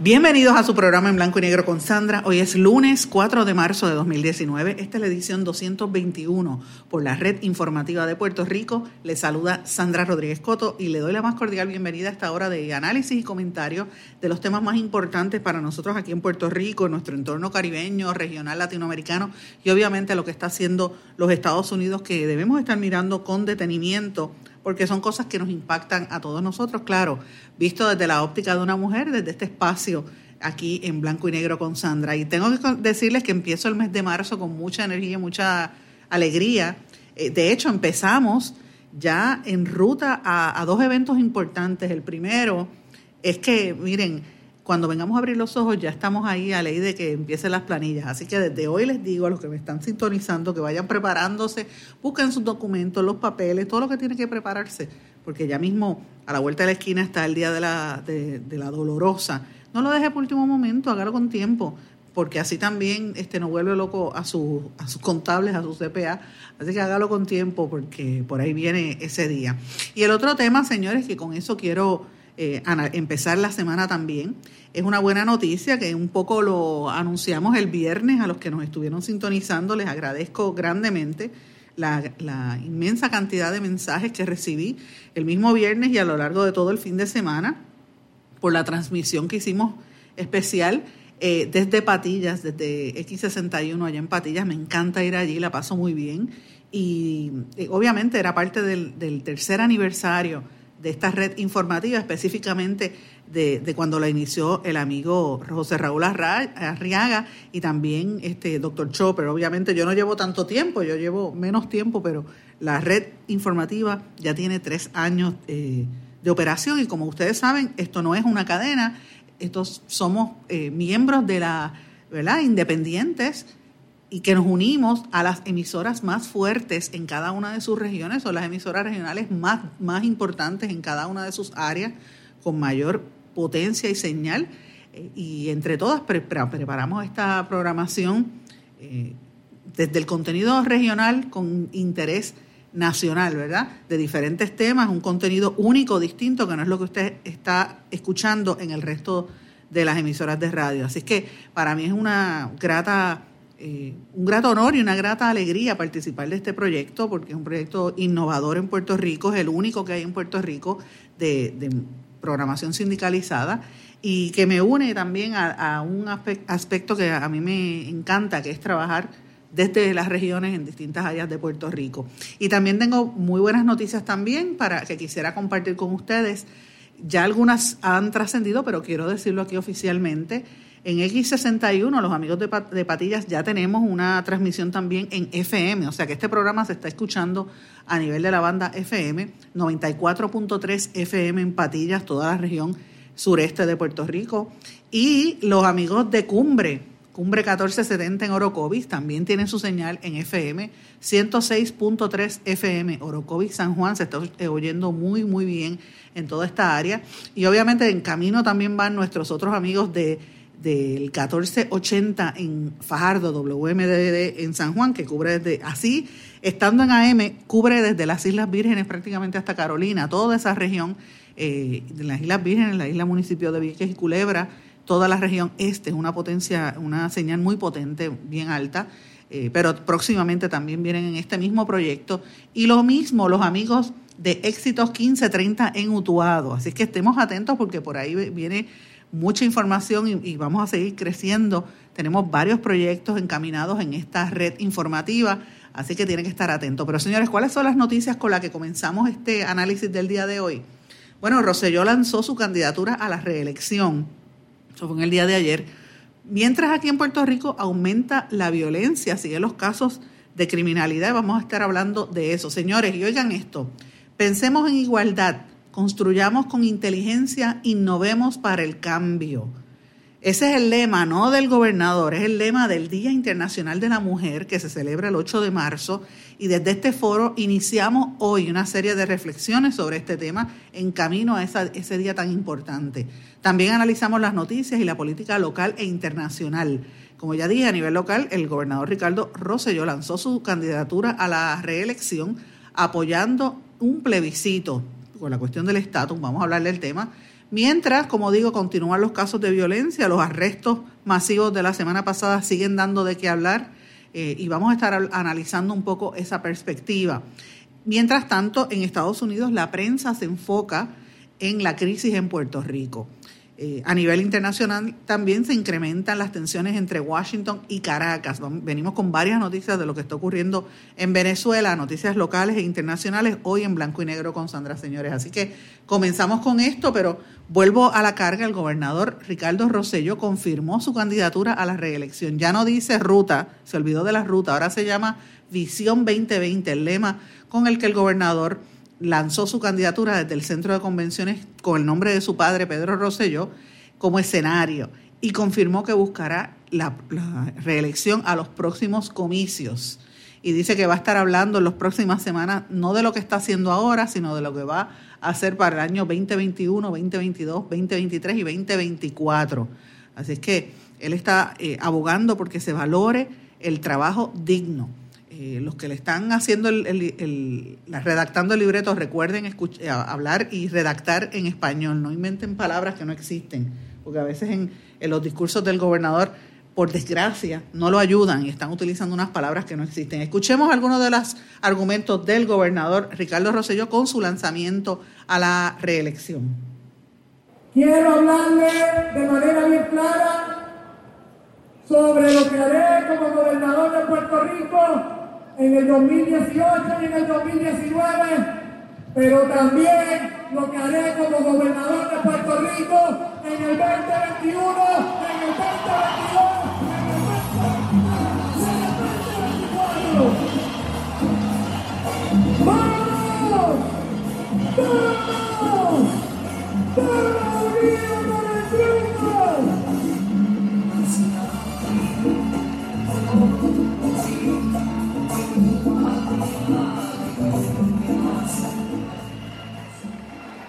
Bienvenidos a su programa en blanco y negro con Sandra. Hoy es lunes 4 de marzo de 2019. Esta es la edición 221 por la Red Informativa de Puerto Rico. Le saluda Sandra Rodríguez Coto y le doy la más cordial bienvenida a esta hora de análisis y comentarios de los temas más importantes para nosotros aquí en Puerto Rico, en nuestro entorno caribeño, regional, latinoamericano y obviamente lo que está haciendo los Estados Unidos que debemos estar mirando con detenimiento porque son cosas que nos impactan a todos nosotros, claro, visto desde la óptica de una mujer, desde este espacio aquí en blanco y negro con Sandra. Y tengo que decirles que empiezo el mes de marzo con mucha energía, mucha alegría. Eh, de hecho, empezamos ya en ruta a, a dos eventos importantes. El primero es que, miren, cuando vengamos a abrir los ojos ya estamos ahí a ley de que empiecen las planillas. Así que desde hoy les digo a los que me están sintonizando que vayan preparándose, busquen sus documentos, los papeles, todo lo que tiene que prepararse, porque ya mismo a la vuelta de la esquina está el día de la, de, la dolorosa. No lo deje por último momento, hágalo con tiempo, porque así también este, no vuelve loco a, su, a sus contables, a su CPA. Así que hágalo con tiempo, porque por ahí viene ese día. Y el otro tema, señores, que con eso quiero eh, empezar la semana también. Es una buena noticia que un poco lo anunciamos el viernes a los que nos estuvieron sintonizando. Les agradezco grandemente la, inmensa cantidad de mensajes que recibí el mismo viernes y a lo largo de todo el fin de semana por la transmisión que hicimos especial eh, desde Patillas, desde X61 allá en Patillas. Me encanta ir allí, la paso muy bien. Y eh, obviamente era parte del, del tercer aniversario de esta red informativa, específicamente de, de, cuando la inició el amigo José Raúl Arriaga y también este doctor Chopper. Obviamente yo no llevo tanto tiempo, yo llevo menos tiempo, pero la red informativa ya tiene tres años eh, de operación y como ustedes saben, esto no es una cadena, estos somos eh, miembros de la, ¿verdad? Independientes y que nos unimos a las emisoras más fuertes en cada una de sus regiones o las emisoras regionales más, más importantes en cada una de sus áreas con mayor potencia y señal. Eh, y entre todas preparamos esta programación eh, desde el contenido regional con interés nacional, ¿verdad? De diferentes temas, un contenido único, distinto, que no es lo que usted está escuchando en el resto de las emisoras de radio. Así que para mí es una grata eh, un grato honor y una grata alegría participar de este proyecto, porque es un proyecto innovador en Puerto Rico, es el único que hay en Puerto Rico de, programación sindicalizada y que me une también a, un aspecto que a mí me encanta, que es trabajar desde las regiones en distintas áreas de Puerto Rico. Y también tengo muy buenas noticias también para que quisiera compartir con ustedes. Ya algunas han trascendido, pero quiero decirlo aquí oficialmente. En X61, los amigos de, Patillas, ya tenemos una transmisión también en FM, o sea que este programa se está escuchando a nivel de la banda FM, 94.3 FM en Patillas, toda la región sureste de Puerto Rico, y los amigos de Cumbre, Cumbre 1470 en Orocovis, también tienen su señal en FM, 106.3 FM, Orocovis San Juan, se está oyendo muy, muy bien en toda esta área, y obviamente en camino también van nuestros otros amigos de del 1480 en Fajardo, WMDD en San Juan, que cubre desde así, estando en AM, cubre desde las Islas Vírgenes prácticamente hasta Carolina, toda esa región eh, de las Islas Vírgenes, la isla municipio de Vieques y Culebra, toda la región este es una potencia, una señal muy potente, bien alta, eh, pero próximamente también vienen en este mismo proyecto. Y lo mismo los amigos de Éxitos 1530 en Utuado. Así que estemos atentos porque por ahí viene mucha información y, vamos a seguir creciendo. Tenemos varios proyectos encaminados en esta red informativa, así que tienen que estar atentos. Pero señores, ¿cuáles son las noticias con las que comenzamos este análisis del día de hoy? Bueno, Roselló lanzó su candidatura a la reelección, eso fue en el día de ayer, mientras aquí en Puerto Rico aumenta la violencia, siguen los casos de criminalidad, vamos a estar hablando de eso. Señores, y oigan esto, pensemos en igualdad, construyamos con inteligencia, innovemos para el cambio. Ese es el lema, no del gobernador, es el lema del Día Internacional de la Mujer que se celebra el 8 de marzo y desde este foro iniciamos hoy una serie de reflexiones sobre este tema en camino a ese día tan importante. También analizamos las noticias y la política local e internacional Como ya dije, a nivel local, el gobernador Ricardo Rosselló lanzó su candidatura a la reelección apoyando un plebiscito con la cuestión del estatus, vamos a hablar del tema, mientras, como digo, continúan los casos de violencia, los arrestos masivos de la semana pasada siguen dando de qué hablar eh, y vamos a estar analizando un poco esa perspectiva. Mientras tanto, en Estados Unidos la prensa se enfoca en la crisis en Puerto Rico. Eh, a nivel internacional también se incrementan las tensiones entre Washington y Caracas. Venimos con varias noticias de lo que está ocurriendo en Venezuela, noticias locales e internacionales, hoy en blanco y negro con Sandra, señores. Así que comenzamos con esto, pero vuelvo a la carga. El gobernador Ricardo Rosello confirmó su candidatura a la reelección. Ya no dice ruta, se olvidó de la ruta, ahora se llama Visión 2020, el lema con el que el gobernador lanzó su candidatura desde el centro de convenciones con el nombre de su padre, Pedro Rosselló, como escenario y confirmó que buscará la, reelección a los próximos comicios. Y dice que va a estar hablando en las próximas semanas no de lo que está haciendo ahora, sino de lo que va a hacer para el año 2021, 2022, 2023 y 2024. Así es que él está eh, abogando porque se valore el trabajo digno eh, los que le están haciendo el, redactando el libreto recuerden eh, hablar y redactar en español, no inventen palabras que no existen, porque a veces en, los discursos del gobernador, por desgracia, no lo ayudan y están utilizando unas palabras que no existen. Escuchemos algunos de los argumentos del gobernador Ricardo Rosselló con su lanzamiento a la reelección. Quiero hablarle de manera bien clara sobre lo que haré como gobernador de Puerto Rico en el 2018 y en el 2019, pero también lo que haré como gobernador de Puerto Rico en el 2021, en el 2022, en el 2024. ¡Vamos! ¡Vamos! ¡Vamos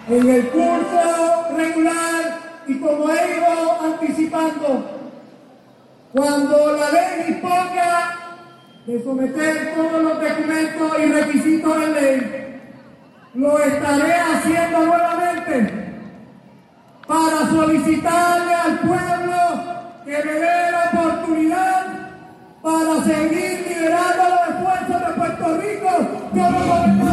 en el curso regular y como he ido anticipando, cuando la ley disponga de someter todos los documentos y requisitos de ley, lo estaré haciendo nuevamente para solicitarle al pueblo que me dé la oportunidad para seguir liderando los esfuerzos de Puerto Rico como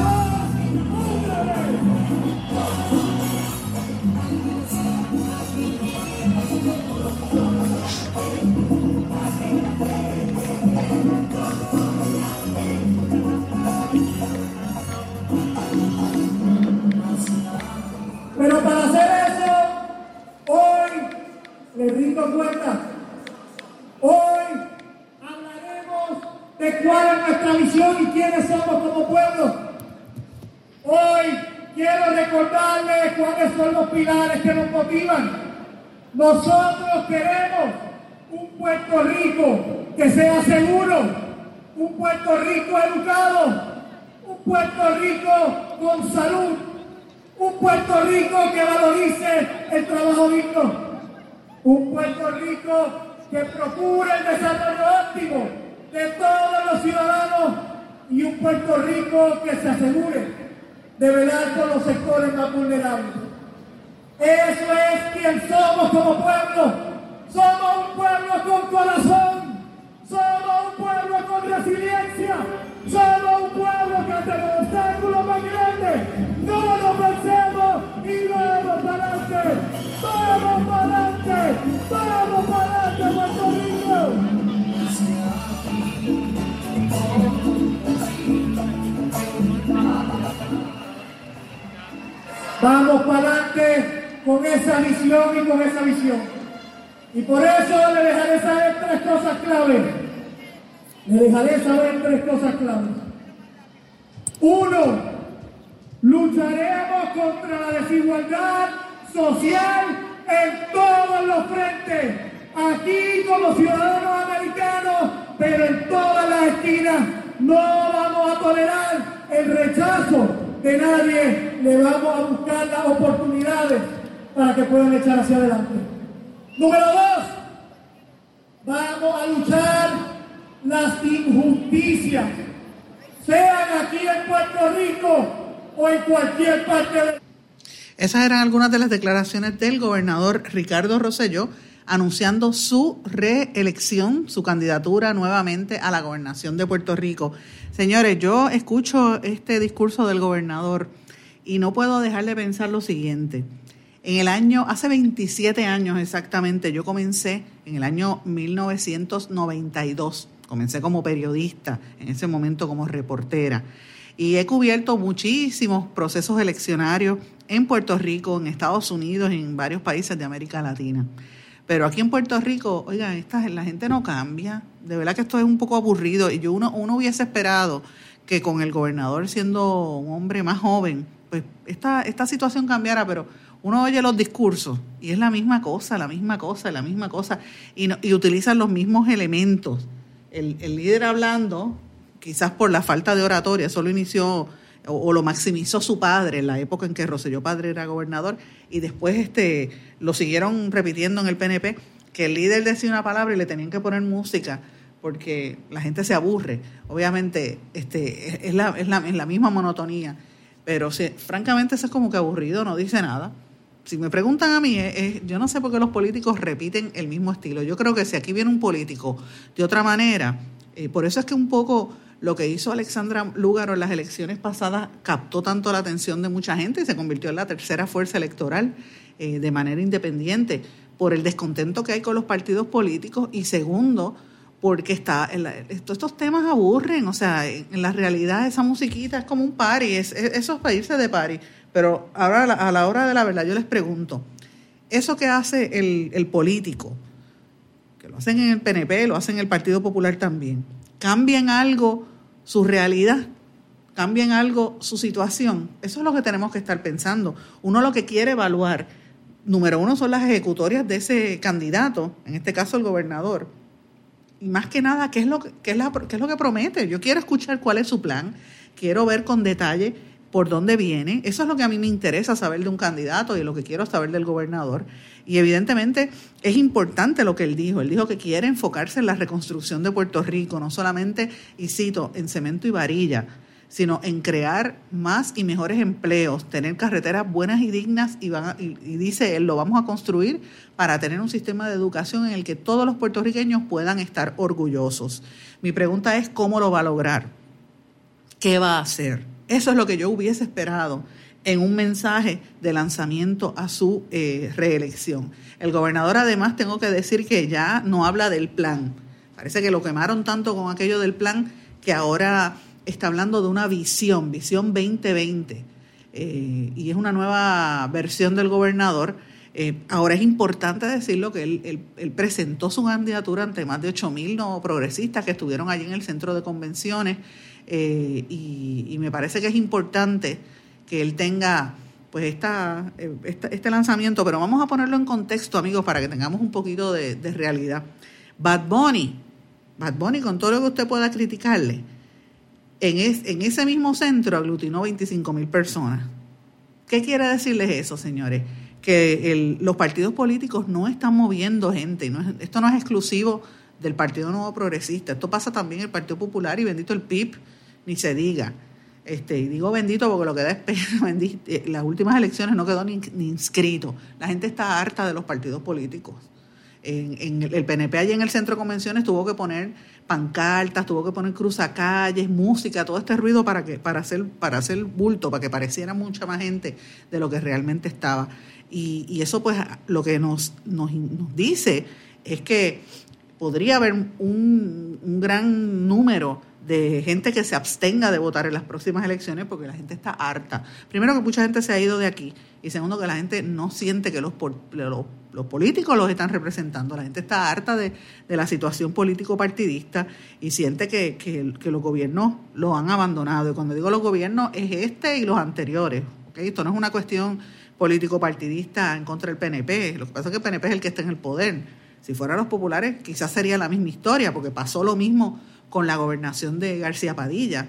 Pero para hacer eso, hoy le rindo cuenta. Hoy hablaremos de cuál es nuestra visión y quiénes somos como pueblo. Hoy quiero recordarles cuáles son los pilares que nos motivan. Nosotros queremos un Puerto Rico que sea seguro, un Puerto Rico educado, un Puerto Rico con salud, un Puerto Rico que valorice el trabajo digno. Un Puerto Rico que procure el desarrollo óptimo de todos los ciudadanos. Y un Puerto Rico que se asegure de velar por los sectores más vulnerables. Eso es quien somos como pueblo. Somos un pueblo con corazón. Somos un pueblo con resiliencia. Somos un pueblo que ante los obstáculos más grandes no nos vencemos y vamos para adelante. Vamos para adelante. Vamos para adelante, Puerto Rico. Vamos para adelante con esa visión y con esa visión. Y por eso le dejaré saber tres cosas claves le dejaré saber tres cosas claves. Uno, lucharemos contra la desigualdad social en todos los frentes, aquí como ciudadanos americanos, pero en todas las esquinas. No vamos a tolerar el rechazo de nadie, le vamos a buscar las oportunidades para que puedan echar hacia adelante. Número dos, vamos a luchar las injusticias, sean aquí en Puerto Rico esas eran algunas de las declaraciones del gobernador Ricardo Rosselló anunciando su reelección, su candidatura nuevamente a la gobernación de Puerto Rico. Señores, yo escucho este discurso del gobernador y no puedo dejar de pensar lo siguiente. En el año, hace 27 años exactamente, yo comencé en el año 1992, comencé como periodista, en ese momento como reportera, y he cubierto muchísimos procesos eleccionarios en Puerto Rico, en Estados Unidos, en varios países de América Latina. Pero aquí en Puerto Rico, oigan, esta, la gente no cambia. De verdad que esto es un poco aburrido. Y yo uno, uno hubiese esperado que con el gobernador siendo un hombre más joven, pues esta, esta situación cambiara, pero uno oye los discursos y es la misma cosa, la misma cosa, la misma cosa, y, y utilizan los mismos elementos. El, el líder hablando, quizás por la falta de oratoria, solo inició o, lo maximizó su padre en la época en que Roselló padre era gobernador y después este lo siguieron repitiendo en el PNP que el líder decía una palabra y le tenían que poner música porque la gente se aburre. Obviamente este es la, es la, es la misma monotonía, pero francamente eso es como que aburrido, no dice nada. Si me preguntan a mí, yo no sé por qué los políticos repiten el mismo estilo. Yo creo que si aquí viene un político de otra manera, eh, por eso es que un poco lo que hizo Alexandra Lúgaro en las elecciones pasadas captó tanto la atención de mucha gente y se convirtió en la tercera fuerza electoral eh, de manera independiente por el descontento que hay con los partidos políticos y segundo, porque está estos temas aburren, o sea, en la realidad esa musiquita es como un party, es, es de party. Pero ahora a la, hora de la verdad yo les pregunto, eso que hace el, el político, que lo hacen en el PNP, lo hacen en el Partido Popular también, cambien algo su realidad, cambien algo su situación. Eso es lo que tenemos que estar pensando. Uno lo que quiere evaluar, número uno, son las ejecutorias de ese candidato, en este caso el gobernador. Y más que nada, ¿qué es lo que, qué es lo que promete? Yo quiero escuchar cuál es su plan, quiero ver con detalle por dónde viene. Eso es lo que a mí me interesa saber de un candidato y lo que quiero saber del gobernador. Y evidentemente es importante lo que él dijo. Él dijo que quiere enfocarse en la reconstrucción de Puerto Rico, no solamente, y cito, en cemento y varilla, sino en crear más y mejores empleos, tener carreteras buenas y dignas y, van y, dice él, lo vamos a construir para tener un sistema de educación en el que todos los puertorriqueños puedan estar orgullosos. Mi pregunta es, ¿cómo lo va a lograr? ¿Qué va a hacer? Eso es lo que yo hubiese esperado en un mensaje de lanzamiento a su eh, reelección. El gobernador además tengo que decir que ya no habla del plan. Parece que lo quemaron tanto con aquello del plan que ahora está hablando de una visión, visión 2020. Eh, y es una nueva versión del gobernador. Eh, ahora es importante decirlo que él, presentó su candidatura ante más de 8.000 no progresistas que estuvieron allí en el centro de convenciones y, y me parece que es importante que él tenga pues esta, eh, este lanzamiento, pero vamos a ponerlo en contexto, amigos, para que tengamos un poquito de, realidad. Bad Bunny, Bad Bunny, con todo lo que usted pueda criticarle, en, en ese mismo centro aglutinó 25 mil personas. ¿Qué quiere decirles eso, señores? Que los partidos políticos no están moviendo gente. No esto no es exclusivo del Partido Nuevo Progresista. Esto pasa también en el Partido Popular y bendito el PIB, ni se diga. Este, y digo bendito porque lo que da es pena, las últimas elecciones no quedó ni, inscrito. La gente está harta de los partidos políticos. En, el PNP allí en el centro de convenciones tuvo que poner pancartas, tuvo que poner cruzacalles, música, todo este ruido para que para hacer para hacer bulto, para que pareciera mucha más gente de lo que realmente estaba. Y, eso pues lo que nos, nos, dice es que podría haber un, un gran número de gente que se abstenga de votar en las próximas elecciones porque la gente está harta. Primero que mucha gente se ha ido de aquí y segundo que la gente no siente que los, los, políticos los están representando. La gente está harta de, la situación político partidista y siente que, que, los gobiernos los han abandonado. Y cuando digo los gobiernos es este y los anteriores. ¿okay? Esto no es una cuestión político partidista en contra del PNP. Lo que pasa es que el PNP es el que está en el poder. Si fueran los populares quizás sería la misma historia porque pasó lo mismo con la gobernación de García Padilla.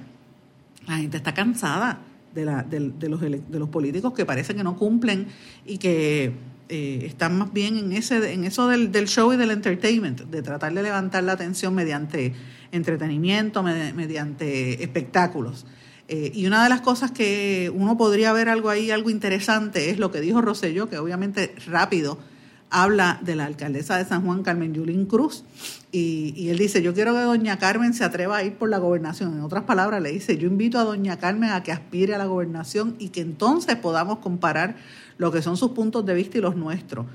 La gente está cansada de, la, de, los, de los políticos que parece que no cumplen y que eh, están más bien en, ese, en eso del, show y del entertainment, de tratar de levantar la atención mediante entretenimiento, mediante espectáculos. Eh, y una de las cosas que uno podría ver algo ahí, algo interesante, es lo que dijo Rosselló, que obviamente rápido habla de la alcaldesa de San Juan, Carmen Yulín Cruz, y, él dice, yo quiero que doña Carmen se atreva a ir por la gobernación. En otras palabras, le dice, yo invito a doña Carmen a que aspire a la gobernación y que entonces podamos comparar lo que son sus puntos de vista y los nuestros.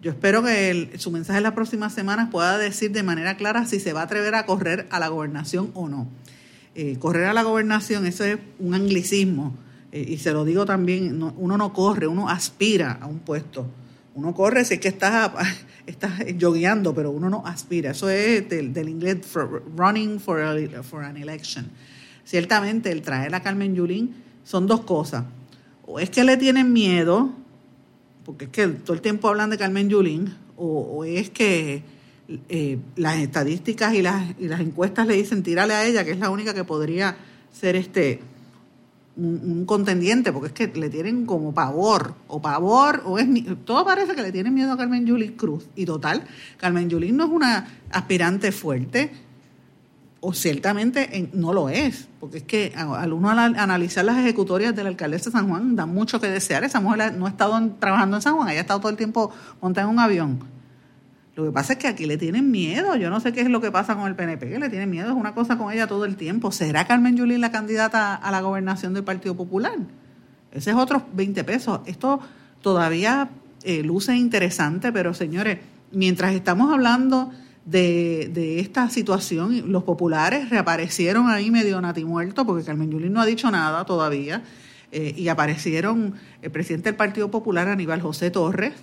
Yo espero que su mensaje en las próximas semanas pueda decir de manera clara si se va a atrever a correr a la gobernación o no. Eh, correr a la gobernación, eso es un anglicismo, eh, y se lo digo también, uno no corre, uno aspira a un puesto. Uno corre si es que estás, estás pero uno no aspira. Eso es del, inglés running for, for an election. Ciertamente, el traer a Carmen Yulín son dos cosas. O es que le tienen miedo porque es que todo el tiempo hablan de Carmen Yulín, o, es que eh, las estadísticas y las, y las encuestas le dicen tírale a ella, que es la única que podría ser este un, contendiente, porque es que le tienen como pavor, o pavor, o es todo parece que le tienen miedo a Carmen Yulín Cruz. Y total, Carmen Yulín no es una aspirante fuerte, o ciertamente no lo es, porque es que al uno analizar las ejecutorias del alcaldesa de San Juan da mucho que desear. Esa mujer no ha estado trabajando en San Juan, ella ha estado todo el tiempo montada en un avión. Lo que pasa es que aquí le tienen miedo. Yo no sé qué es lo que pasa con el PNP, que le tienen miedo. Es una cosa con ella todo el tiempo. ¿Será Carmen Yulín la candidata a la gobernación del Partido Popular? Ese es otro 20 pesos. Esto todavía eh, luce interesante, pero señores, mientras estamos hablando de, esta situación. Los populares reaparecieron ahí medio natimuerto, porque Carmen Yulín no ha dicho nada todavía, eh, y aparecieron el presidente del Partido Popular, Aníbal José Torres,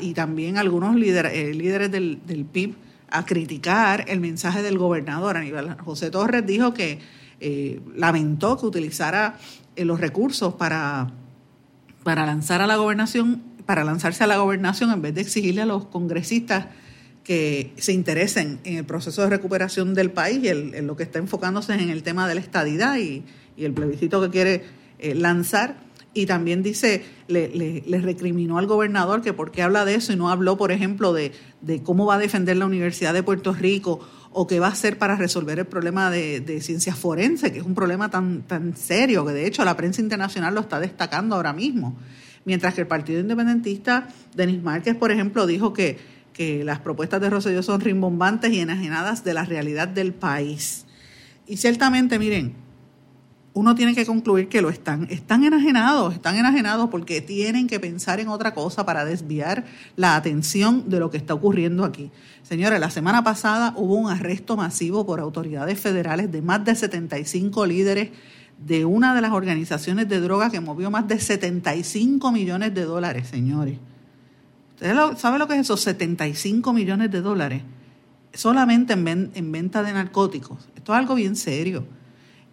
y también algunos líderes, eh, líderes del, del, PIB a criticar el mensaje del gobernador. Aníbal José Torres dijo que eh, lamentó que utilizara los recursos para, para lanzar a la gobernación, para lanzarse a la gobernación en vez de exigirle a los congresistas que se interesen en el proceso de recuperación del país y en lo que está enfocándose en el tema de la estadidad y, el plebiscito que quiere eh, lanzar. Y también dice, le, recriminó al gobernador que por qué habla de eso y no habló, por ejemplo, de, cómo va a defender la Universidad de Puerto Rico o qué va a hacer para resolver el problema de, de ciencias forenses, que es un problema tan, tan serio que de hecho la prensa internacional lo está destacando ahora mismo. Mientras que el Partido Independentista, Denis Márquez, por ejemplo, dijo que que las propuestas de Rosselló son rimbombantes y enajenadas de la realidad del país. Y ciertamente, miren, uno tiene que concluir que lo están. Están enajenados, están enajenados porque tienen que pensar en otra cosa para desviar la atención de lo que está ocurriendo aquí. Señores, la semana pasada hubo un arresto masivo por autoridades federales de más de 75 líderes de una de las organizaciones de drogas que movió más de 75 millones de dólares, señores. ¿Usted sabe lo que es esos 75 millones de dólares? Solamente en, venta de narcóticos. Esto es algo bien serio.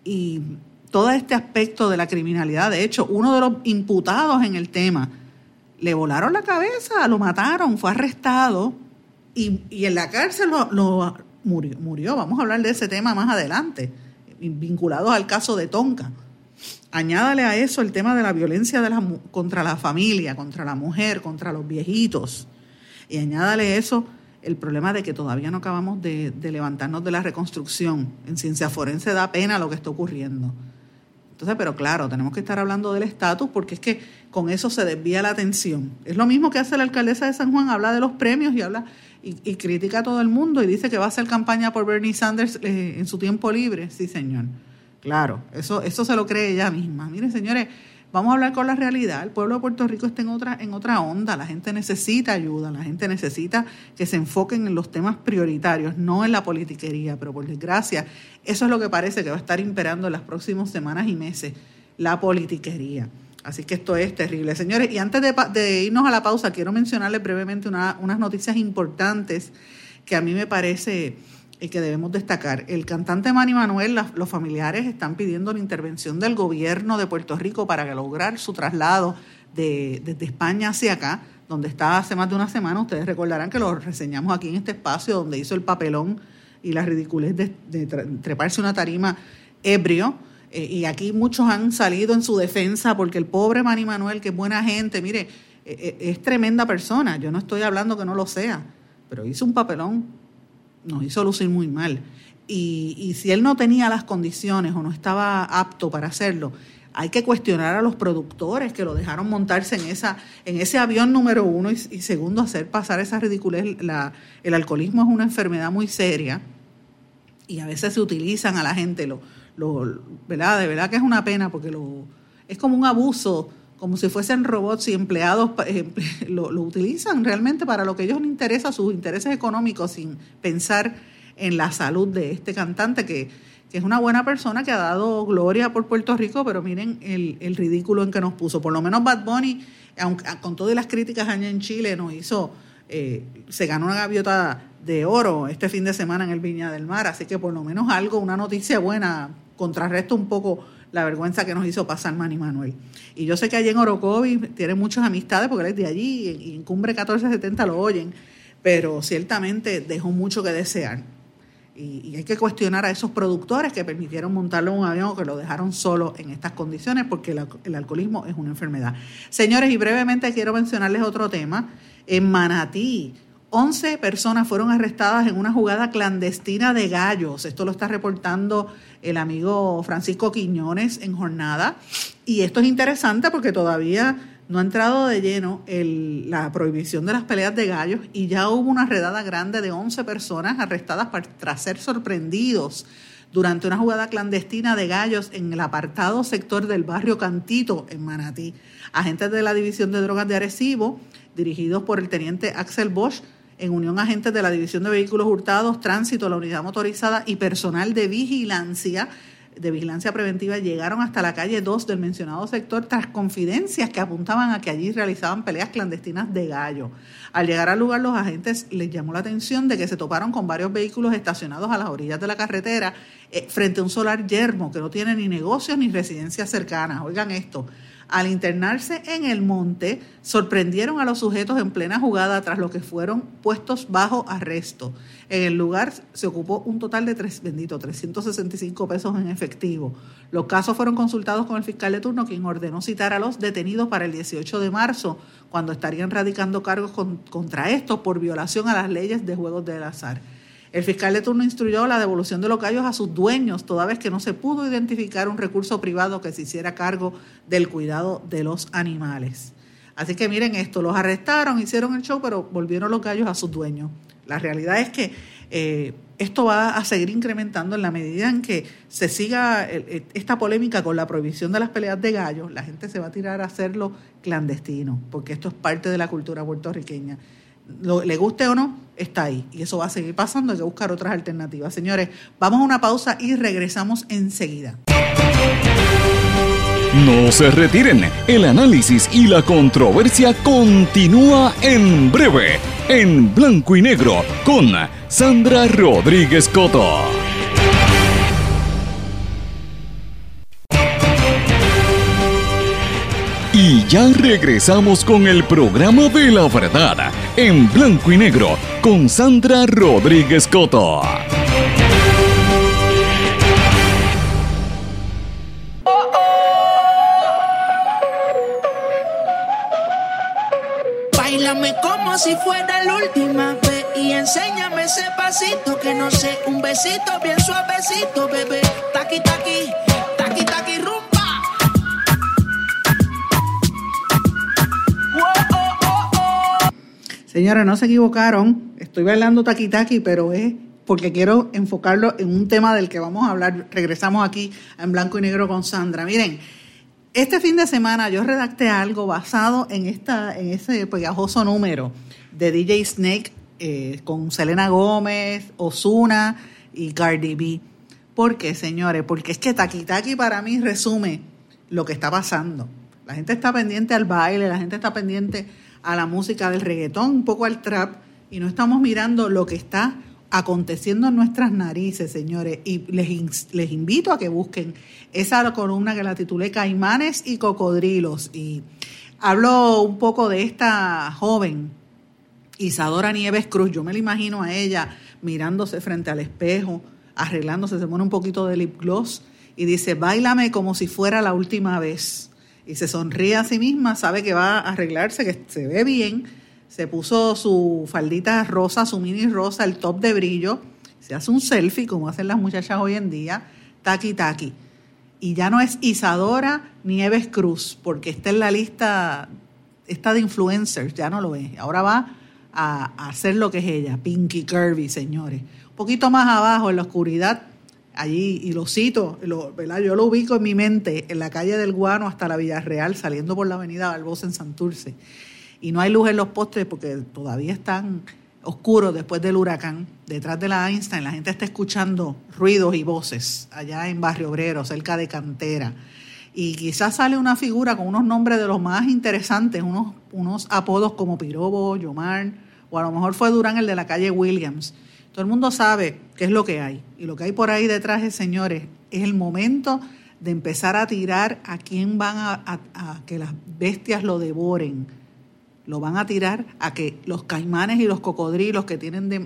Y todo este aspecto de la criminalidad, de hecho, uno de los imputados en el tema, le volaron la cabeza, lo mataron, fue arrestado y, en la cárcel lo, murió, murió. Vamos a hablar de ese tema más adelante, vinculados al caso de Tonka. Añádale a eso el tema de la violencia de contra la familia, contra la mujer, contra los viejitos. Y añádale eso el problema de que todavía no acabamos de, levantarnos de la reconstrucción. En ciencia forense da pena lo que está ocurriendo. Entonces, pero claro, tenemos que estar hablando del estatus porque es que con eso se desvía la atención. Es lo mismo que hace la alcaldesa de San Juan, habla de los premios y habla y, critica a todo el mundo y dice que va a hacer campaña por Bernie Sanders eh, en su tiempo libre. Sí, señor. Claro, eso, eso se lo cree ella misma. Miren, señores, vamos a hablar con la realidad. El pueblo de Puerto Rico está en otra, en otra onda. La gente necesita ayuda, la gente necesita que se enfoquen en los temas prioritarios, no en la politiquería. Pero por desgracia, eso es lo que parece que va a estar imperando en las próximas semanas y meses, la politiquería. Así que esto es terrible. Señores, y antes de, irnos a la pausa, quiero mencionarles brevemente unas noticias importantes que a mí me parece que debemos destacar. El cantante Manny Manuel, los familiares están pidiendo la intervención del gobierno de Puerto Rico para lograr su traslado de, desde España hacia acá, donde está hace más de una semana. Ustedes recordarán que lo reseñamos aquí en este espacio donde hizo el papelón y la ridiculez de, treparse una tarima ebrio. Eh, y aquí muchos han salido en su defensa porque el pobre Manny Manuel, que es buena gente, mire, e, e, es tremenda persona, yo no estoy hablando que no lo sea, pero hizo un papelón, nos hizo lucir muy mal. Y, y si él no tenía las condiciones o no estaba apto para hacerlo, hay que cuestionar a los productores que lo dejaron montarse en esa en ese avión número uno y, segundo hacer pasar esa ridiculez la, el alcoholismo es una enfermedad muy seria y a veces se utilizan a la gente lo, lo verdad de verdad que es una pena porque lo es como un abuso como si fuesen robots y empleados eh, lo, utilizan realmente para lo que ellos les interesa sus intereses económicos sin pensar en la salud de este cantante que que es una buena persona que ha dado gloria por Puerto Rico, pero miren el, el ridículo en que nos puso. Por lo menos Bad Bunny, aunque, con todas las críticas allá en Chile, nos hizo, eh, se ganó una gaviota de oro este fin de semana en el Viña del Mar, así que por lo menos algo, una noticia buena, contrarresta un poco la vergüenza que nos hizo pasar Manny Manuel. Y yo sé que allí en Orocovi tiene muchas amistades, porque él es de allí, y en Cumbre 1470 lo oyen, pero ciertamente dejó mucho que desear y, hay que cuestionar a esos productores que permitieron montarlo en un avión o que lo dejaron solo en estas condiciones, porque el, alcoholismo es una enfermedad. Señores, y brevemente quiero mencionarles otro tema. En Manatí, 11 personas fueron arrestadas en una jugada clandestina de gallos. Esto lo está reportando el amigo Francisco Quiñones en jornada. Y esto es interesante porque todavía no ha entrado de lleno la prohibición de las peleas de gallos y ya hubo una redada grande de 11 personas arrestadas tras ser sorprendidos durante una jugada clandestina de gallos en el apartado sector del barrio Cantito en Manatí. Agentes de la División de Drogas de Arecibo, dirigidos por el teniente Axel Bosch, en unión a agentes de la División de Vehículos Hurtados, Tránsito, la Unidad Motorizada y personal de vigilancia, de vigilancia preventiva llegaron hasta la calle 2 del mencionado sector tras confidencias que apuntaban a que allí realizaban peleas clandestinas de gallo. Al llegar al lugar, los agentes les llamó la atención de que se toparon con varios vehículos estacionados a las orillas de la carretera eh, frente a un solar yermo que no tiene ni negocios ni residencias cercanas. Oigan esto. Al internarse en el monte, sorprendieron a los sujetos en plena jugada tras lo que fueron puestos bajo arresto. En el lugar se ocupó un total de tres, bendito, 365 pesos en efectivo. Los casos fueron consultados con el fiscal de turno, quien ordenó citar a los detenidos para el 18 de marzo, cuando estarían radicando cargos contra estos por violación a las leyes de juegos del azar. El fiscal de turno instruyó la devolución de los gallos a sus dueños, toda vez que no se pudo identificar un recurso privado que se hiciera cargo del cuidado de los animales. Así que miren esto, los arrestaron, hicieron el show, pero volvieron los gallos a sus dueños. La realidad es que eh, esto va a seguir incrementando en la medida en que se siga esta polémica con la prohibición de las peleas de gallos. La gente se va a tirar a hacerlo clandestino, porque esto es parte de la cultura puertorriqueña le guste o no, está ahí. Y eso va a seguir pasando, hay que buscar otras alternativas. Señores, vamos a una pausa y regresamos enseguida. No se retiren, el análisis y la controversia continúa en breve, en blanco y negro, con Sandra Rodríguez Coto. Ya regresamos con el programa de la verdad en blanco y negro con Sandra Rodríguez Coto. Bailame como si fuera la última vez y enséñame ese pasito que no sé, un besito bien suavecito, bebé. Taqui taqui, Señora, no se equivocaron, estoy bailando taqui taqui, pero es porque quiero enfocarlo en un tema del que vamos a hablar. Regresamos aquí en blanco y negro con Sandra. Miren, este fin de semana yo redacté algo basado en, esta, en ese pegajoso número de DJ Snake eh, con Selena Gómez, Osuna y Cardi B. ¿Por qué, señores? Porque es que Taki Taki para mí resume lo que está pasando. La gente está pendiente al baile, la gente está pendiente a la música del reggaetón, un poco al trap, y no estamos mirando lo que está aconteciendo en nuestras narices, señores. Y les, les invito a que busquen esa columna que la titulé Caimanes y Cocodrilos. Y hablo un poco de esta joven, Isadora Nieves Cruz. Yo me la imagino a ella mirándose frente al espejo, arreglándose, se pone un poquito de lip gloss y dice, bailame como si fuera la última vez y se sonríe a sí misma, sabe que va a arreglarse, que se ve bien, se puso su faldita rosa, su mini rosa, el top de brillo, se hace un selfie como hacen las muchachas hoy en día, taqui taqui. Y ya no es Isadora Nieves Cruz, porque está en la lista, está de influencers, ya no lo es. Ahora va a, hacer lo que es ella, Pinky Kirby, señores. Un poquito más abajo, en la oscuridad, allí, y lo cito, lo, yo lo ubico en mi mente, en la calle del Guano hasta la Villarreal, saliendo por la avenida Barbosa en Santurce. Y no hay luz en los postes porque todavía están oscuros después del huracán. Detrás de la Einstein la gente está escuchando ruidos y voces allá en Barrio Obrero, cerca de Cantera. Y quizás sale una figura con unos nombres de los más interesantes, unos, unos apodos como Pirobo, Yomar, o a lo mejor fue Durán el de la calle Williams todo el mundo sabe qué es lo que hay. Y lo que hay por ahí detrás, es, señores, es el momento de empezar a tirar a quién van a, que las bestias lo devoren. Lo van a tirar a que los caimanes y los cocodrilos que tienen de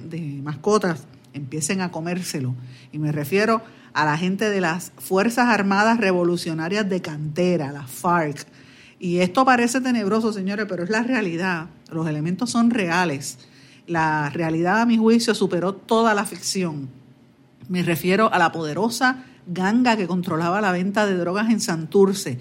mascotas empiecen a comérselo. Y me refiero a la gente de las Fuerzas Armadas Revolucionarias de Cantera, las FARC. Y esto parece tenebroso, señores, pero es la realidad. Los elementos son reales. La realidad, a mi juicio, superó toda la ficción. Me refiero a la poderosa ganga que controlaba la venta de drogas en Santurce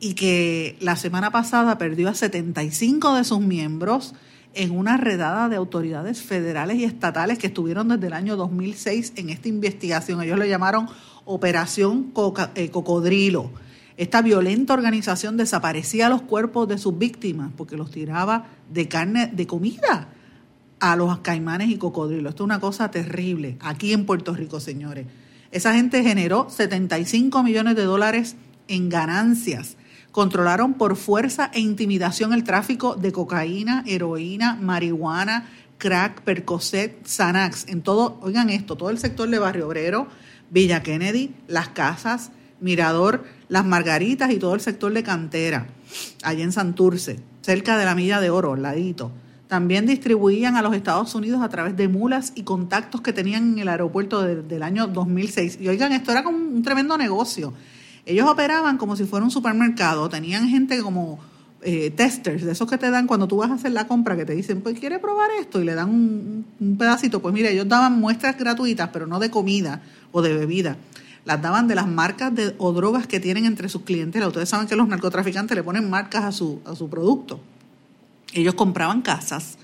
y que la semana pasada perdió a 75 de sus miembros en una redada de autoridades federales y estatales que estuvieron desde el año 2006 en esta investigación. Ellos le llamaron Operación eh, Cocodrilo. Esta violenta organización desaparecía los cuerpos de sus víctimas porque los tiraba de carne de comida a los caimanes y cocodrilos. Esto es una cosa terrible aquí en Puerto Rico, señores. Esa gente generó 75 millones de dólares en ganancias. Controlaron por fuerza e intimidación el tráfico de cocaína, heroína, marihuana, crack, percocet, Xanax. En todo, oigan esto, todo el sector de Barrio Obrero, Villa Kennedy, Las Casas, Mirador, Las Margaritas y todo el sector de Cantera, allá en Santurce, cerca de la Milla de Oro, al ladito. También distribuían a los Estados Unidos a través de mulas y contactos que tenían en el aeropuerto del año 2006. Y oigan, esto era como un tremendo negocio. Ellos operaban como si fuera un supermercado, tenían gente como eh, testers, de esos que te dan cuando tú vas a hacer la compra, que te dicen, pues quiere probar esto y le dan un, pedacito. Pues mira, ellos daban muestras gratuitas, pero no de comida o de bebida. Las daban de las marcas de, o drogas que tienen entre sus clientes. Ustedes saben que los narcotraficantes le ponen marcas a su, a su producto. Ellos compraban casas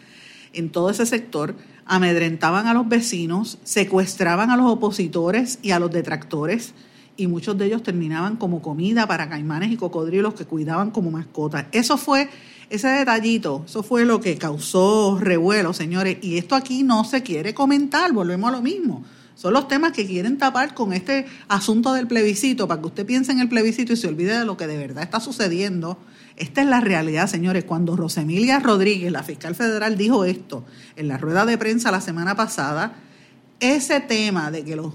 en todo ese sector, amedrentaban a los vecinos, secuestraban a los opositores y a los detractores, y muchos de ellos terminaban como comida para caimanes y cocodrilos que cuidaban como mascotas. Eso fue, ese detallito, eso fue lo que causó revuelo, señores, y esto aquí no se quiere comentar, volvemos a lo mismo. Son los temas que quieren tapar con este asunto del plebiscito, para que usted piense en el plebiscito y se olvide de lo que de verdad está sucediendo esta es la realidad, señores. Cuando Rosemilia Rodríguez, la fiscal federal, dijo esto en la rueda de prensa la semana pasada, ese tema de que los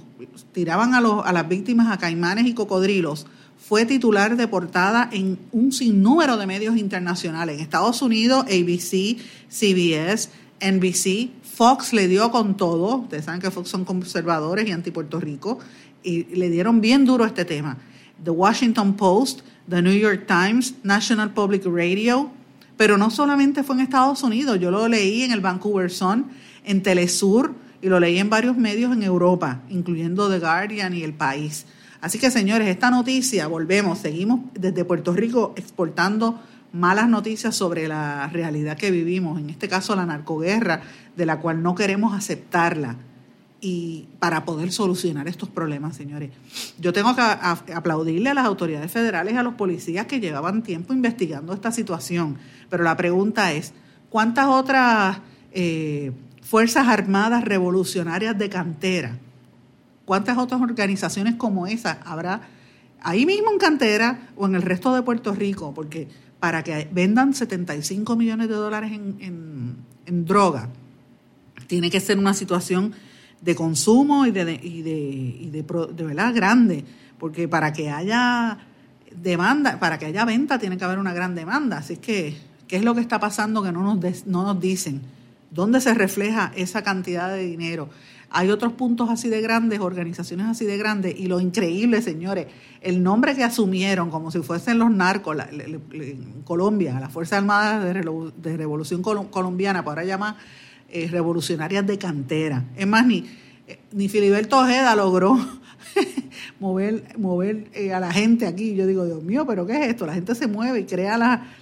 tiraban a, los, a las víctimas a caimanes y cocodrilos fue titular de portada en un sinnúmero de medios internacionales. En Estados Unidos, ABC, CBS, NBC, Fox le dio con todo. Ustedes saben que Fox son conservadores y anti-Puerto Rico. Y le dieron bien duro este tema. The Washington Post The New York Times, National Public Radio, pero no solamente fue en Estados Unidos, yo lo leí en el Vancouver Sun, en Telesur y lo leí en varios medios en Europa, incluyendo The Guardian y El País. Así que señores, esta noticia, volvemos, seguimos desde Puerto Rico exportando malas noticias sobre la realidad que vivimos, en este caso la narcoguerra, de la cual no queremos aceptarla y para poder solucionar estos problemas, señores. Yo tengo que aplaudirle a las autoridades federales y a los policías que llevaban tiempo investigando esta situación, pero la pregunta es, ¿cuántas otras eh, Fuerzas Armadas Revolucionarias de Cantera, cuántas otras organizaciones como esa habrá ahí mismo en Cantera o en el resto de Puerto Rico? Porque para que vendan 75 millones de dólares en, en droga, tiene que ser una situación de consumo y de, y de, y de, de, verdad grande, porque para que haya demanda, para que haya venta tiene que haber una gran demanda. Así que, ¿qué es lo que está pasando que no nos, no nos dicen? ¿Dónde se refleja esa cantidad de dinero? hay otros puntos así de grandes, organizaciones así de grandes, y lo increíble, señores, el nombre que asumieron como si fuesen los narcos en Colombia, las Fuerzas Armadas de, Revolución Colombiana, para llamar eh, revolucionarias de cantera. Es más, ni, eh, ni Filiberto Ojeda logró mover, mover eh, a la gente aquí. Yo digo, Dios mío, pero ¿qué es esto? La gente se mueve y crea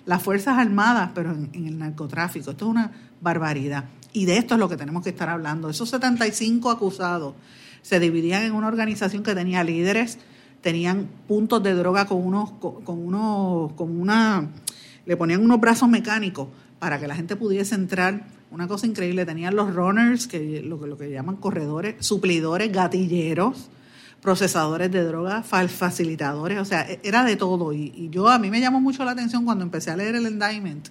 las Fuerzas Armadas, pero en el narcotráfico. Esto es una barbaridad. Y de esto es lo que tenemos que estar hablando. Esos 75 acusados se dividían en una organización que tenía líderes, tenían puntos de droga con unos, con unos, con una, le ponían unos brazos mecánicos para que la gente pudiese entrar. Una cosa increíble, tenían los runners, que lo, lo que llaman corredores, suplidores, gatilleros, procesadores de droga, facilitadores, o sea, e, era de todo. Y, yo a mí me llamó mucho la atención cuando empecé a leer el indictment,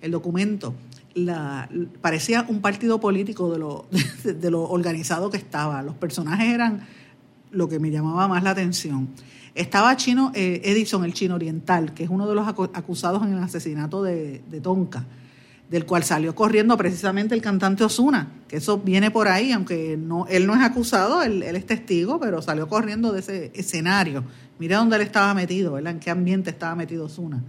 el documento, la, parecía un partido político de lo, de, lo organizado que estaba. Los personajes eran lo que me llamaba más la atención. Estaba Chino eh, Edison, el chino oriental, que es uno de los acusados en el asesinato de, Tonka, del cual salió corriendo precisamente el cantante Osuna, que eso viene por ahí, aunque no, él no es acusado, él, es testigo, pero salió corriendo de ese escenario. Mira dónde él estaba metido, ¿verdad? en qué ambiente estaba metido Osuna.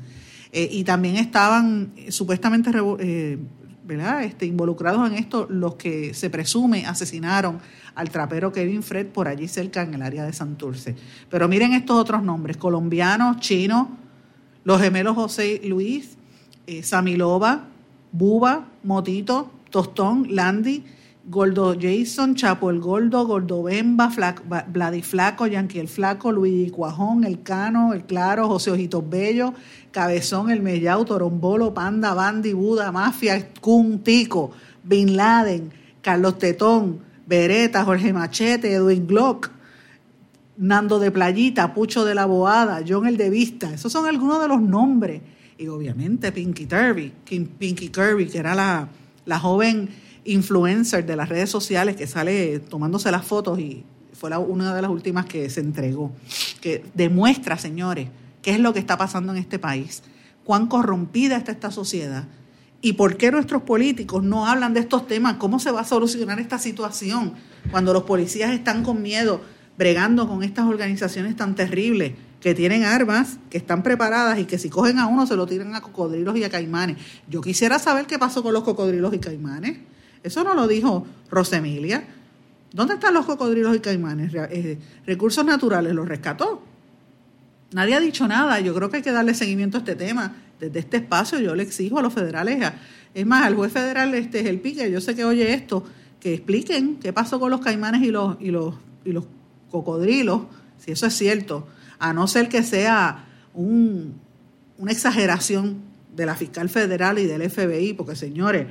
Eh, y también estaban eh, supuestamente eh, ¿verdad? Este, involucrados en esto los que se presume asesinaron al trapero Kevin Fred por allí cerca en el área de Santurce. Pero miren estos otros nombres, colombianos, chinos, los gemelos José Luis, Samilova, Buba, Motito, Tostón, Landy, Gordo Jason, Chapo el Gordo, Gordo Bemba, Vladiflaco, Yankee el Flaco, Luigi Cuajón, El Cano, El Claro, José Ojitos Bello, Cabezón, El Mellau, Torombolo, Panda, Bandi, Buda, Mafia, Kun, Tico, Bin Laden, Carlos Tetón, Beretta, Jorge Machete, Edwin Glock, Nando de Playita, Pucho de la Boada, John el de Vista. Esos son algunos de los nombres. Y obviamente Pinky Kirby, Pinky Kirby, que era la, la joven influencer de las redes sociales que sale tomándose las fotos y fue una de las últimas que se entregó, que demuestra, señores, qué es lo que está pasando en este país, cuán corrompida está esta sociedad y por qué nuestros políticos no hablan de estos temas, cómo se va a solucionar esta situación cuando los policías están con miedo bregando con estas organizaciones tan terribles que tienen armas, que están preparadas y que si cogen a uno se lo tiran a cocodrilos y a caimanes. Yo quisiera saber qué pasó con los cocodrilos y caimanes. Eso no lo dijo Rosemilia. ¿Dónde están los cocodrilos y caimanes? Eh, recursos naturales los rescató. Nadie ha dicho nada. Yo creo que hay que darle seguimiento a este tema. Desde este espacio yo le exijo a los federales, es más, al juez federal este es el pique, yo sé que oye esto, que expliquen qué pasó con los caimanes y los, y los, y los cocodrilos, si eso es cierto, a no ser que sea un, una exageración de la fiscal federal y del FBI, porque señores,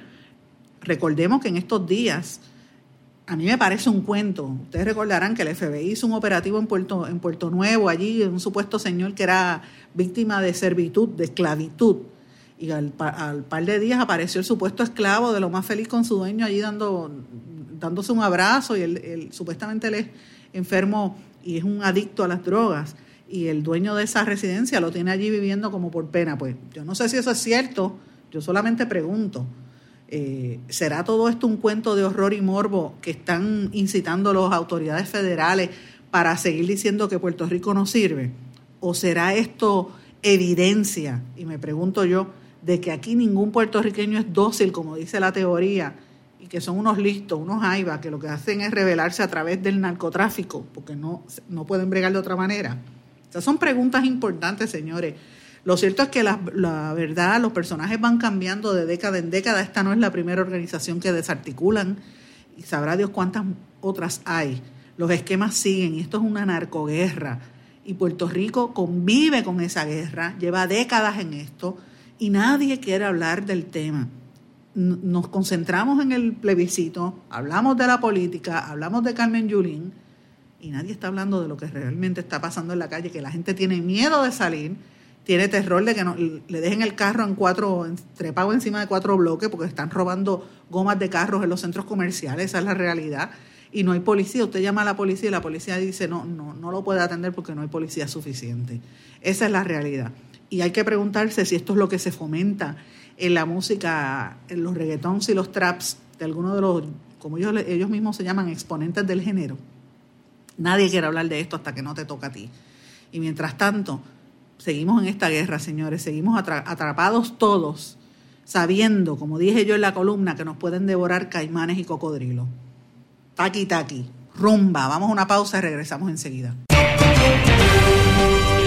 Recordemos que en estos días, a mí me parece un cuento. Ustedes recordarán que el FBI hizo un operativo en Puerto, en Puerto Nuevo, allí, un supuesto señor que era víctima de servitud, de esclavitud. Y al, par de días apareció el supuesto esclavo de lo más feliz con su dueño allí dando, dándose un abrazo y él, supuestamente él es enfermo y es un adicto a las drogas y el dueño de esa residencia lo tiene allí viviendo como por pena. Pues yo no sé si eso es cierto, yo solamente pregunto. Eh, ¿Será todo esto un cuento de horror y morbo que están incitando las autoridades federales para seguir diciendo que Puerto Rico no sirve? ¿O será esto evidencia, y me pregunto yo, de que aquí ningún puertorriqueño es dócil, como dice la teoría, y que son unos listos, unos aivas, que lo que hacen es rebelarse a través del narcotráfico, porque no, no pueden bregar de otra manera? Estas son preguntas importantes, señores. Lo cierto es que la, verdad, los personajes van cambiando de década en década. Esta no es la primera organización que desarticulan y sabrá Dios cuántas otras hay. Los esquemas siguen y esto es una narcoguerra. Y Puerto Rico convive con esa guerra, lleva décadas en esto y nadie quiere hablar del tema. Nos concentramos en el plebiscito, hablamos de la política, hablamos de Carmen Yulín y nadie está hablando de lo que realmente está pasando en la calle, que la gente tiene miedo de salir tiene terror de que no, le dejen el carro en cuatro, trepado encima de cuatro bloques porque están robando gomas de carros en los centros comerciales, esa es la realidad. Y no hay policía, usted llama a la policía y la policía dice no, no, no lo puede atender porque no hay policía suficiente. Esa es la realidad. Y hay que preguntarse si esto es lo que se fomenta en la música, en los reggaetons y los traps de algunos de los como ellos, ellos mismos se llaman, exponentes del género, nadie quiere hablar de esto hasta que no te toca a ti. Y mientras tanto, seguimos en esta guerra, señores, seguimos atrapados todos, sabiendo, como dije yo en la columna, que nos pueden devorar caimanes y cocodrilos. Taqui, taqui, rumba, vamos a una pausa y regresamos enseguida.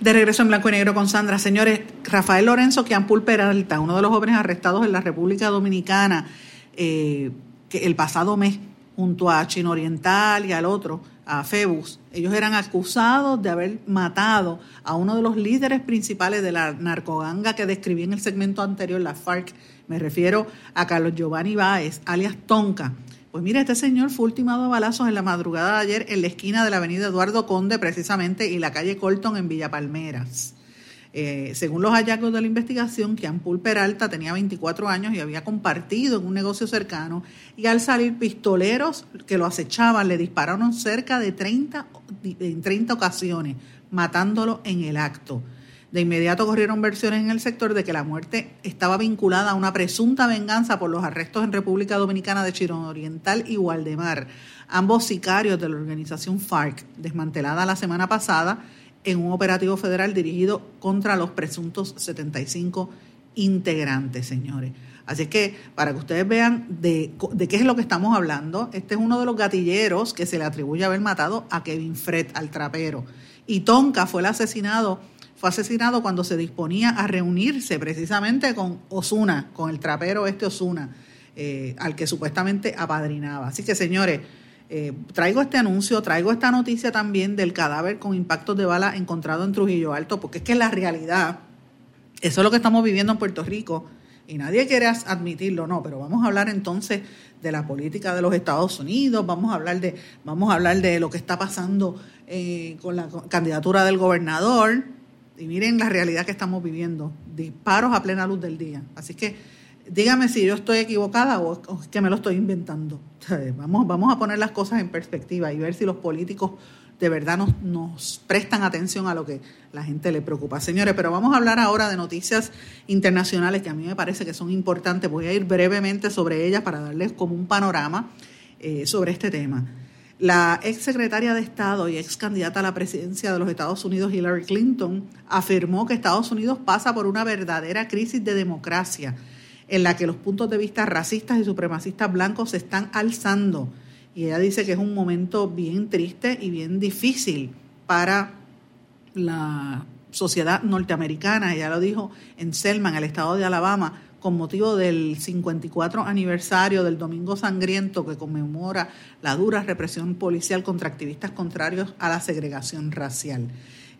De regreso en blanco y negro con Sandra. Señores, Rafael Lorenzo Quiampul Peralta, uno de los jóvenes arrestados en la República Dominicana eh, el pasado mes, junto a Chino Oriental y al otro, a Febus, ellos eran acusados de haber matado a uno de los líderes principales de la narcoganga que describí en el segmento anterior, la FARC. Me refiero a Carlos Giovanni Báez, alias Tonka pues mira, este señor fue ultimado a balazos en la madrugada de ayer en la esquina de la avenida Eduardo Conde, precisamente, y la calle Colton en Villa Palmeras. Eh, según los hallazgos de la investigación, Kiampul Peralta tenía 24 años y había compartido en un negocio cercano y al salir pistoleros que lo acechaban le dispararon cerca de 30, en 30 ocasiones, matándolo en el acto. De inmediato corrieron versiones en el sector de que la muerte estaba vinculada a una presunta venganza por los arrestos en República Dominicana de Chirón Oriental y Waldemar, ambos sicarios de la organización FARC, desmantelada la semana pasada en un operativo federal dirigido contra los presuntos 75 integrantes, señores. Así que para que ustedes vean de, de, qué es lo que estamos hablando, este es uno de los gatilleros que se le atribuye haber matado a Kevin Fred, al trapero. Y Tonka fue el asesinado fue asesinado cuando se disponía a reunirse precisamente con Osuna, con el trapero este Osuna, eh, al que supuestamente apadrinaba. Así que, señores, eh, traigo este anuncio, traigo esta noticia también del cadáver con impactos de bala encontrado en Trujillo Alto, porque es que la realidad, eso es lo que estamos viviendo en Puerto Rico, y nadie quiere admitirlo, no, pero vamos a hablar entonces de la política de los Estados Unidos, vamos a hablar de, vamos a hablar de lo que está pasando eh, con la candidatura del gobernador, y miren la realidad que estamos viviendo, disparos a plena luz del día. Así que dígame si yo estoy equivocada o, es que me lo estoy inventando. Vamos, vamos a poner las cosas en perspectiva y ver si los políticos de verdad nos, nos prestan atención a lo que la gente le preocupa. Señores, pero vamos a hablar ahora de noticias internacionales que a mí me parece que son importantes. Voy a ir brevemente sobre ellas para darles como un panorama eh, sobre este tema. La ex secretaria de Estado y ex candidata a la presidencia de los Estados Unidos, Hillary Clinton, afirmó que Estados Unidos pasa por una verdadera crisis de democracia en la que los puntos de vista racistas y supremacistas blancos se están alzando. Y ella dice que es un momento bien triste y bien difícil para la sociedad norteamericana. Ella lo dijo en Selma, en el estado de Alabama, con motivo del 54 aniversario del Domingo Sangriento que conmemora la dura represión policial contra activistas contrarios a la segregación racial.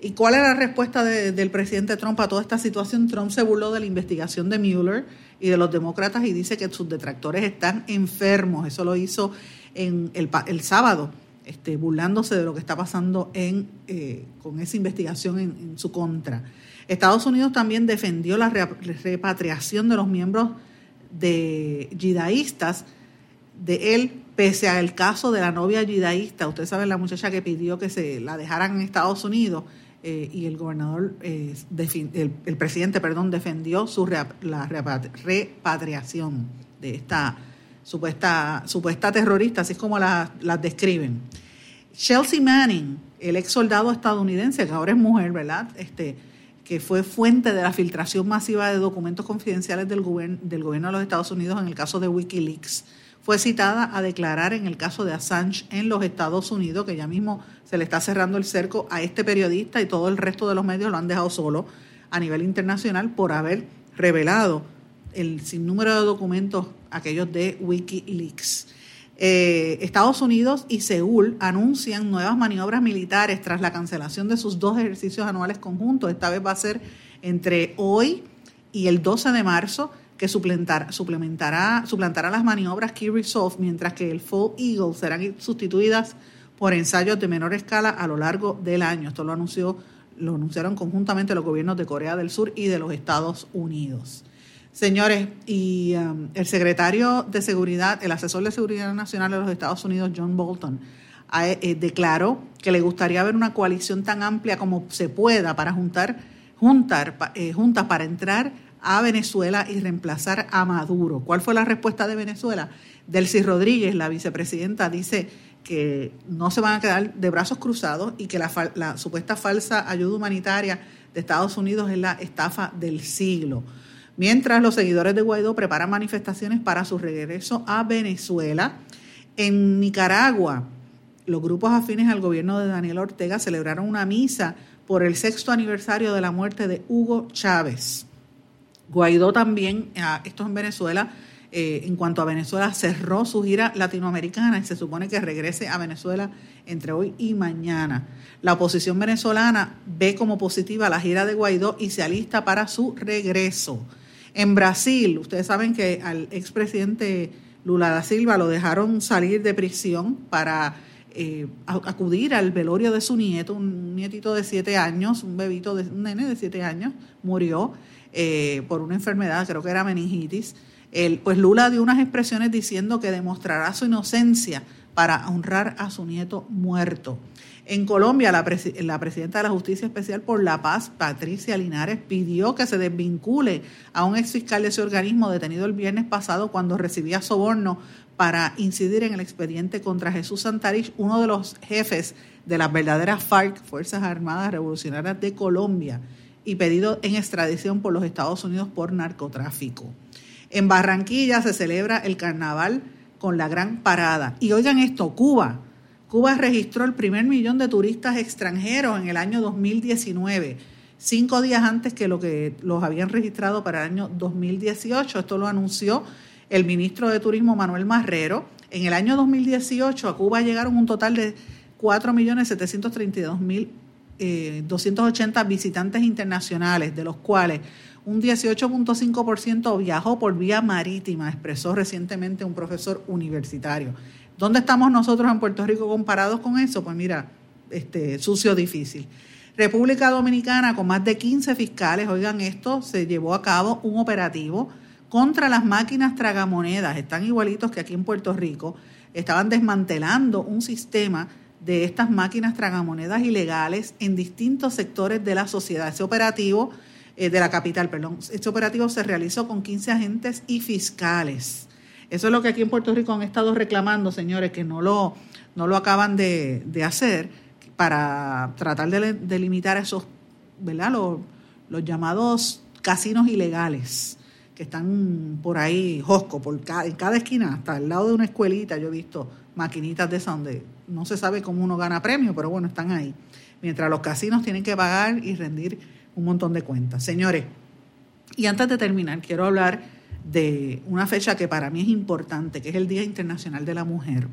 ¿Y cuál era la respuesta del presidente Trump a toda esta situación? Trump se burló de la investigación de Mueller y de los demócratas y dice que sus detractores están enfermos. Eso lo hizo en el, el sábado, este, burlándose de lo que está pasando en, eh, con esa investigación en su contra. Estados Unidos también defendió la repatriación de los miembros de yidaístas de él, pese al caso de la novia yidaísta. Usted sabe, la muchacha que pidió que se la dejaran en Estados Unidos eh, y el gobernador, eh, el, presidente, perdón, defendió su la repatriación de esta supuesta, supuesta terrorista, así es como las la describen. Chelsea Manning, el ex soldado estadounidense, que ahora es mujer, ¿verdad? Este, que fue fuente de la filtración masiva de documentos confidenciales del, del gobierno de los Estados Unidos en el caso de Wikileaks, fue citada a declarar en el caso de Assange en los Estados Unidos, que ya mismo se le está cerrando el cerco a este periodista y todo el resto de los medios lo han dejado solo a nivel internacional por haber revelado el sinnúmero de documentos, aquellos de Wikileaks. Eh, Estados Unidos y Seúl anuncian nuevas maniobras militares tras la cancelación de sus dos ejercicios anuales conjuntos. Esta vez va a ser entre hoy y el 12 de marzo que suplantará, suplementará, suplantará las maniobras Key Resolve, mientras que el Fall Eagle serán sustituidas por ensayos de menor escala a lo largo del año. Esto lo anunció lo anunciaron conjuntamente los gobiernos de Corea del Sur y de los Estados Unidos. Señores, y um, el secretario de Seguridad, el asesor de Seguridad Nacional de los Estados Unidos, John Bolton, eh, declaró que le gustaría ver una coalición tan amplia como se pueda para juntar, juntar eh, juntas para entrar a Venezuela y reemplazar a Maduro. ¿Cuál fue la respuesta de Venezuela? Delcy Rodríguez, la vicepresidenta, dice que no se van a quedar de brazos cruzados y que la, supuesta falsa ayuda humanitaria de Estados Unidos es la estafa del siglo. Mientras los seguidores de Guaidó preparan manifestaciones para su regreso a Venezuela, en Nicaragua, los grupos afines al gobierno de Daniel Ortega celebraron una misa por el sexto aniversario de la muerte de Hugo Chávez. Guaidó también, ah, esto es en Venezuela, eh, en cuanto a Venezuela, cerró su gira latinoamericana y se supone que regrese a Venezuela entre hoy y mañana. La oposición venezolana ve como positiva la gira de Guaidó y se alista para su regreso. En Brasil, ustedes saben que al expresidente Lula da Silva lo dejaron salir de prisión para eh, acudir al velorio de su nieto, un nietito de siete años, un bebito, de, un nene de siete años, murió eh, por una enfermedad, creo que era meningitis pues Lula dio unas expresiones diciendo que demostrará su inocencia para honrar a su nieto muerto. En Colombia, la, presidenta de la Justicia Especial por la Paz, Patricia Linares, pidió que se desvincule a un exfiscal de ese organismo detenido el viernes pasado cuando recibía soborno para incidir en el expediente contra Jesús Santarich, uno de los jefes de las verdaderas FARC, Fuerzas Armadas Revolucionarias de Colombia, y pedido en extradición por los Estados Unidos por narcotráfico. En Barranquilla se celebra el carnaval con la gran parada. Y oigan esto, Cuba. Cuba registró el primer millón de turistas extranjeros en el año 2019, cinco días antes que lo que los habían registrado para el año 2018. Esto lo anunció el ministro de Turismo Manuel Marrero. En el año 2018 a Cuba llegaron un total de 4.732.280 eh, visitantes internacionales, de los cuales un 18.5% viajó por vía marítima, expresó recientemente un profesor universitario. ¿Dónde estamos nosotros en Puerto Rico comparados con eso? Pues mira, este, sucio difícil. República Dominicana, con más de 15 fiscales, oigan esto, se llevó a cabo un operativo contra las máquinas tragamonedas, están igualitos que aquí en Puerto Rico, estaban desmantelando un sistema de estas máquinas tragamonedas ilegales en distintos sectores de la sociedad. Ese operativo eh, de la capital, perdón. Este operativo se realizó con 15 agentes y fiscales. Eso es lo que aquí en Puerto Rico han estado reclamando, señores, que no lo, no lo acaban de, hacer para tratar de, limitar esos, ¿verdad? Los, los, llamados casinos ilegales que están por ahí, Josco, por en cada esquina, hasta al lado de una escuelita, yo he visto maquinitas de esas donde no se sabe cómo uno gana premio, pero bueno, están ahí. Mientras los casinos tienen que pagar y rendir un montón de cuentas. Señores, y antes de terminar, quiero hablar de una fecha que para mí es importante, que es el Día Internacional de la Mujer.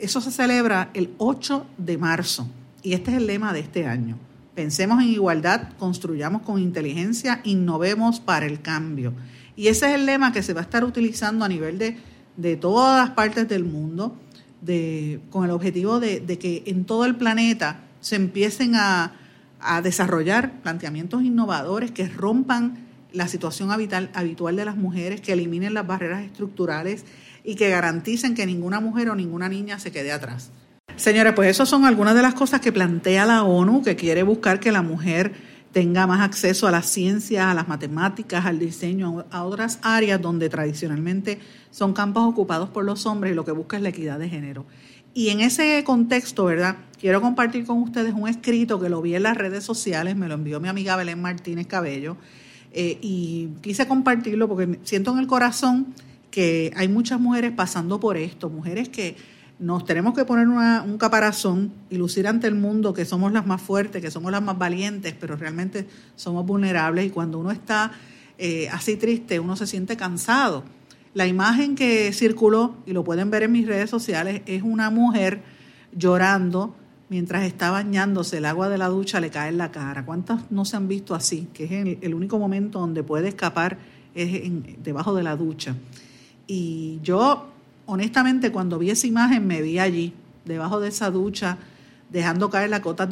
Eso se celebra el 8 de marzo y este es el lema de este año. Pensemos en igualdad, construyamos con inteligencia, innovemos para el cambio. Y ese es el lema que se va a estar utilizando a nivel de, de todas partes del mundo, de, con el objetivo de, de que en todo el planeta se empiecen a, a desarrollar planteamientos innovadores que rompan la situación habitual de las mujeres, que eliminen las barreras estructurales y que garanticen que ninguna mujer o ninguna niña se quede atrás. Señores, pues esas son algunas de las cosas que plantea la ONU, que quiere buscar que la mujer tenga más acceso a las ciencias, a las matemáticas, al diseño, a otras áreas donde tradicionalmente son campos ocupados por los hombres y lo que busca es la equidad de género. Y en ese contexto, ¿verdad? Quiero compartir con ustedes un escrito que lo vi en las redes sociales, me lo envió mi amiga Belén Martínez Cabello, eh, y quise compartirlo porque siento en el corazón que hay muchas mujeres pasando por esto, mujeres que nos tenemos que poner un caparazón y lucir ante el mundo que somos las más fuertes, que somos las más valientes, pero realmente somos vulnerables y cuando uno está eh, así triste, uno se siente cansado. La imagen que circuló, y lo pueden ver en mis redes sociales, es una mujer llorando mientras está bañándose, el agua de la ducha le cae en la cara. ¿Cuántas no se han visto así? Que es el, único momento donde puede escapar es debajo de la ducha. Y yo, honestamente, cuando vi esa imagen, me vi allí, debajo de esa ducha, dejando caer las gotas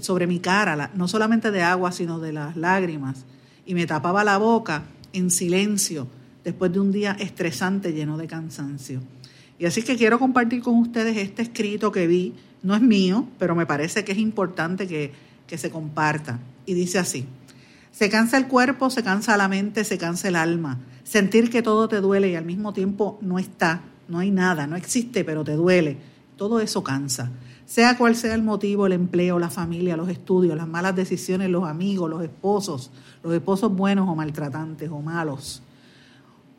sobre mi cara, no solamente de agua, sino de las lágrimas. Y me tapaba la boca en silencio, después de un día estresante lleno de cansancio. Y así que quiero compartir con ustedes este escrito que vi, no es mío, pero me parece que es importante que, que se comparta. Y dice así, se cansa el cuerpo, se cansa la mente, se cansa el alma. Sentir que todo te duele y al mismo tiempo no está, no hay nada, no existe, pero te duele. Todo eso cansa. Sea cual sea el motivo, el empleo, la familia, los estudios, las malas decisiones, los amigos, los esposos, los esposos buenos o maltratantes o malos,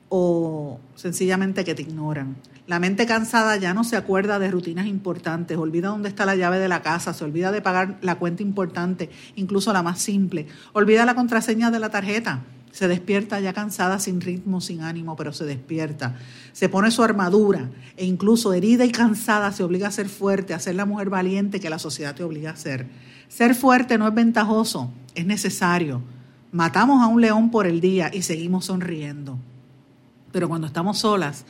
o sencillamente que te ignoran. La mente cansada ya no se acuerda de rutinas importantes, olvida dónde está la llave de la casa, se olvida de pagar la cuenta importante, incluso la más simple, olvida la contraseña de la tarjeta, se despierta ya cansada, sin ritmo, sin ánimo, pero se despierta. Se pone su armadura e incluso herida y cansada se obliga a ser fuerte, a ser la mujer valiente que la sociedad te obliga a ser. Ser fuerte no es ventajoso, es necesario. Matamos a un león por el día y seguimos sonriendo. Pero cuando estamos solas,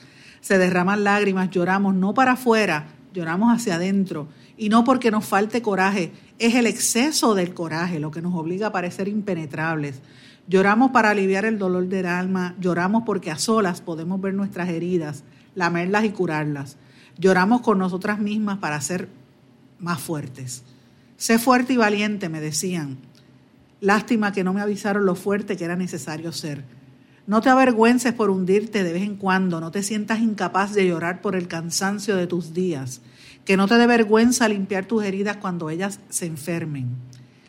se derraman lágrimas, lloramos no para afuera, lloramos hacia adentro. Y no porque nos falte coraje, es el exceso del coraje lo que nos obliga a parecer impenetrables. Lloramos para aliviar el dolor del alma, lloramos porque a solas podemos ver nuestras heridas, lamerlas y curarlas. Lloramos con nosotras mismas para ser más fuertes. Sé fuerte y valiente, me decían. Lástima que no me avisaron lo fuerte que era necesario ser. No te avergüences por hundirte de vez en cuando, no te sientas incapaz de llorar por el cansancio de tus días, que no te dé vergüenza limpiar tus heridas cuando ellas se enfermen.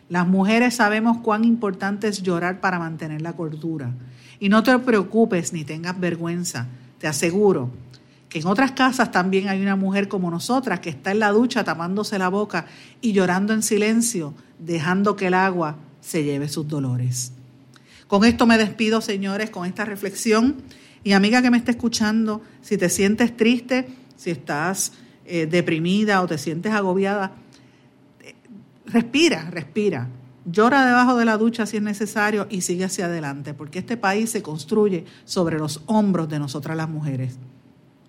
Las mujeres sabemos cuán importante es llorar para mantener la cordura. Y no te preocupes ni tengas vergüenza, te aseguro que en otras casas también hay una mujer como nosotras que está en la ducha tapándose la boca y llorando en silencio, dejando que el agua se lleve sus dolores. Con esto me despido, señores, con esta reflexión. Y amiga que me está escuchando, si te sientes triste, si estás eh, deprimida o te sientes agobiada, eh, respira, respira. Llora debajo de la ducha si es necesario y sigue hacia adelante, porque este país se construye sobre los hombros de nosotras las mujeres.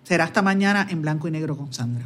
Será hasta mañana en blanco y negro con Sandra.